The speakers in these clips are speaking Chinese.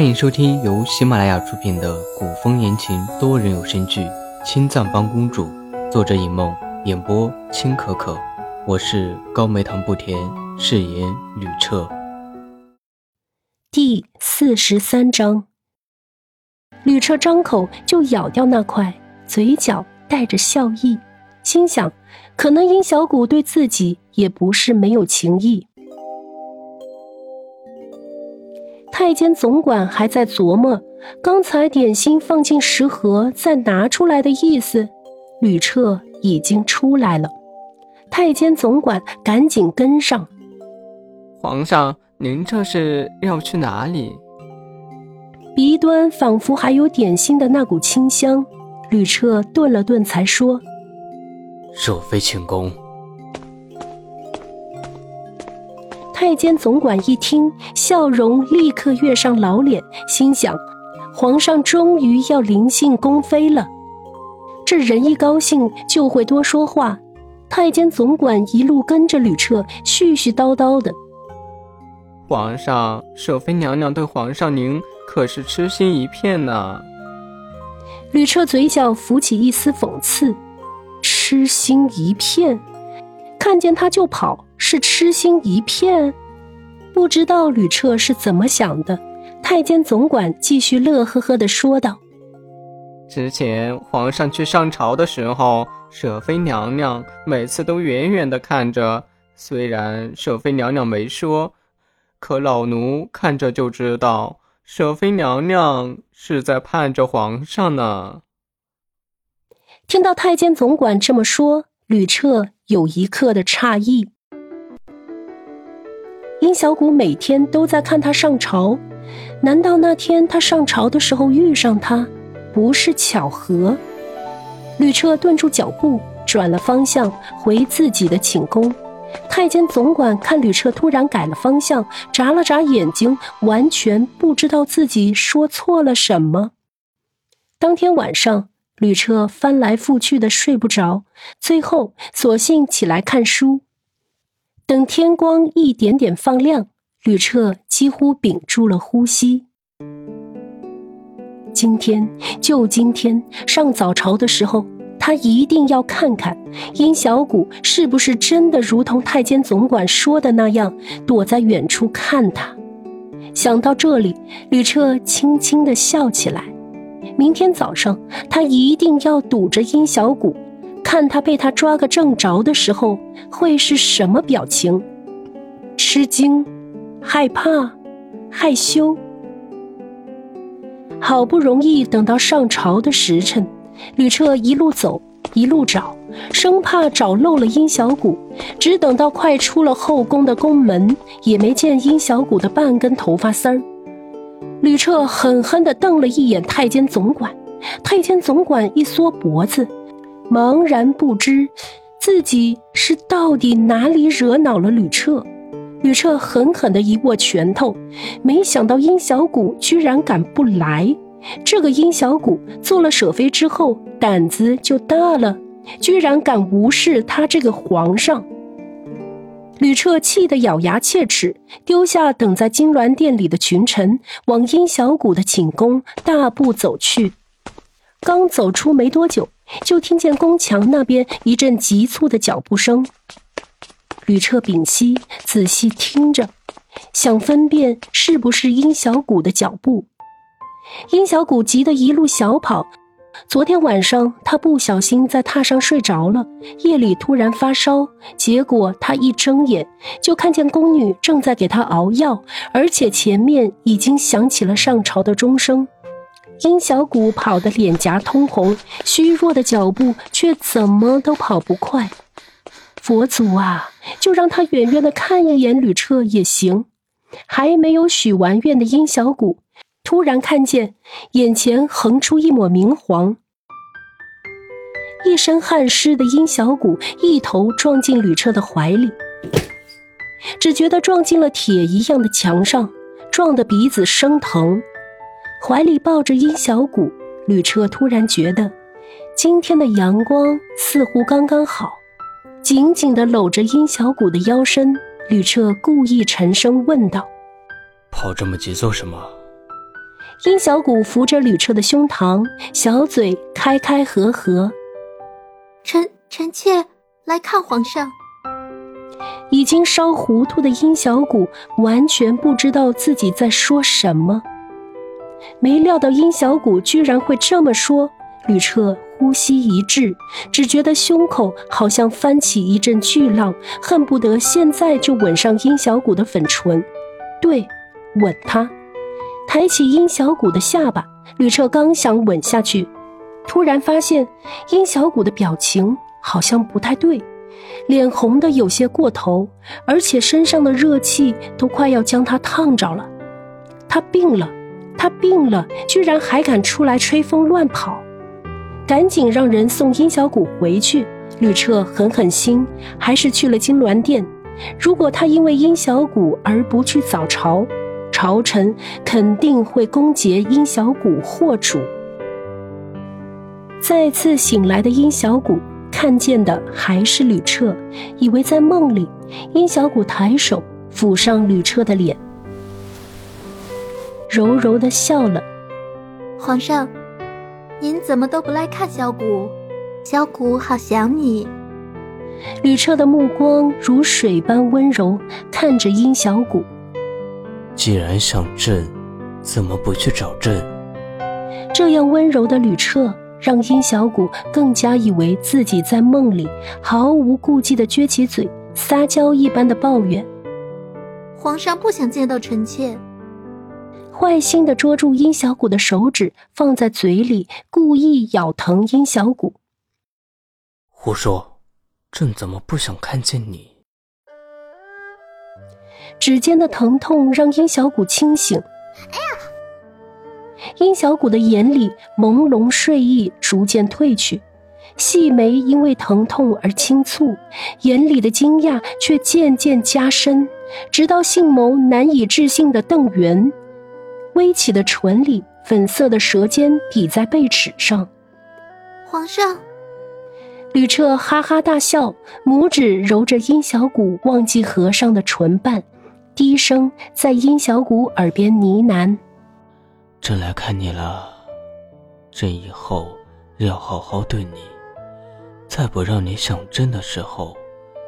欢迎收听由喜马拉雅出品的古风言情多人有声剧《青藏帮公主》，作者尹梦，演播青可可。我是高梅糖不甜，饰演吕彻。第四十三章，吕彻张口就咬掉那块，嘴角带着笑意，心想：可能殷小谷对自己也不是没有情意。太监总管还在琢磨刚才点心放进食盒再拿出来的意思，吕彻已经出来了。太监总管赶紧跟上。皇上，您这是要去哪里？鼻端仿佛还有点心的那股清香，吕彻顿了顿，才说：“受妃请功。”太监总管一听，笑容立刻跃上老脸，心想：皇上终于要临幸宫妃了。这人一高兴就会多说话。太监总管一路跟着吕彻，絮絮叨叨的。皇上，舍妃娘娘对皇上您可是痴心一片呢。吕彻嘴角浮起一丝讽刺：“痴心一片，看见他就跑。”是痴心一片，不知道吕彻是怎么想的。太监总管继续乐呵呵的说道：“之前皇上去上朝的时候，舍妃娘娘每次都远远的看着。虽然舍妃娘娘没说，可老奴看着就知道，舍妃娘娘是在盼着皇上呢。”听到太监总管这么说，吕彻有一刻的诧异。殷小谷每天都在看他上朝，难道那天他上朝的时候遇上他，不是巧合？吕彻顿住脚步，转了方向回自己的寝宫。太监总管看吕彻突然改了方向，眨了眨眼睛，完全不知道自己说错了什么。当天晚上，吕彻翻来覆去的睡不着，最后索性起来看书。等天光一点点放亮，吕彻几乎屏住了呼吸。今天就今天上早朝的时候，他一定要看看殷小谷是不是真的如同太监总管说的那样，躲在远处看他。想到这里，吕彻轻轻的笑起来。明天早上，他一定要堵着殷小谷。看他被他抓个正着的时候会是什么表情？吃惊、害怕、害羞。好不容易等到上朝的时辰，吕彻一路走一路找，生怕找漏了殷小谷。只等到快出了后宫的宫门，也没见殷小谷的半根头发丝儿。吕彻狠狠地瞪了一眼太监总管，太监总管一缩脖子。茫然不知自己是到底哪里惹恼了吕彻，吕彻狠狠的一握拳头，没想到殷小谷居然敢不来。这个殷小谷做了舍妃之后胆子就大了，居然敢无视他这个皇上。吕彻气得咬牙切齿，丢下等在金銮殿里的群臣，往殷小谷的寝宫大步走去。刚走出没多久。就听见宫墙那边一阵急促的脚步声。吕彻屏息，仔细听着，想分辨是不是殷小谷的脚步。殷小谷急得一路小跑。昨天晚上他不小心在榻上睡着了，夜里突然发烧，结果他一睁眼就看见宫女正在给他熬药，而且前面已经响起了上朝的钟声。殷小谷跑得脸颊通红，虚弱的脚步却怎么都跑不快。佛祖啊，就让他远远的看一眼吕彻也行。还没有许完愿的殷小谷，突然看见眼前横出一抹明黄，一身汗湿的殷小谷一头撞进吕彻的怀里，只觉得撞进了铁一样的墙上，撞得鼻子生疼。怀里抱着殷小谷，吕彻突然觉得，今天的阳光似乎刚刚好，紧紧地搂着殷小谷的腰身。吕彻故意沉声问道：“跑这么急做什么？”殷小谷扶着吕彻的胸膛，小嘴开开合合。臣臣妾来看皇上。已经烧糊涂的殷小谷完全不知道自己在说什么。没料到殷小谷居然会这么说，吕彻呼吸一滞，只觉得胸口好像翻起一阵巨浪，恨不得现在就吻上殷小谷的粉唇。对，吻他。抬起殷小谷的下巴，吕彻刚想吻下去，突然发现殷小谷的表情好像不太对，脸红的有些过头，而且身上的热气都快要将他烫着了。他病了，他病了，居然还敢出来吹风乱跑，赶紧让人送殷小谷回去。吕彻狠狠心，还是去了金銮殿。如果他因为殷小谷而不去早朝，朝臣肯定会攻讦殷小谷祸主。再次醒来的殷小谷看见的还是吕彻，以为在梦里。殷小谷抬手抚上吕彻的脸，柔柔的笑了：“皇上，您怎么都不来看小谷？小谷好想你。”吕彻的目光如水般温柔，看着殷小谷。既然想朕，怎么不去找朕？这样温柔的吕彻，让殷小谷更加以为自己在梦里，毫无顾忌的撅起嘴，撒娇一般的抱怨：“皇上不想见到臣妾。”坏心的捉住殷小谷的手指，放在嘴里，故意咬疼殷小谷。胡说，朕怎么不想看见你？指尖的疼痛让殷小谷清醒。哎呀！殷小谷的眼里朦胧睡意逐渐褪去，细眉因为疼痛而轻蹙，眼里的惊讶却渐渐加深，直到杏眸难以置信的瞪圆，微起的唇里粉色的舌尖抵在贝齿上。皇上，吕彻哈哈大笑，拇指揉着殷小谷忘记合上的唇瓣。低声在殷小谷耳边呢喃：“朕来看你了，朕以后要好好对你，再不让你想朕的时候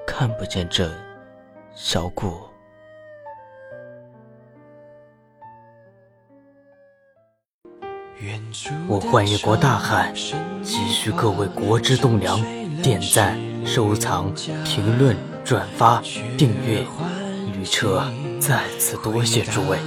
看不见朕。”小谷，我幻一国大汉，急需各位国之栋梁，点赞、收藏、评论、转发、订阅。车，再次多谢诸位。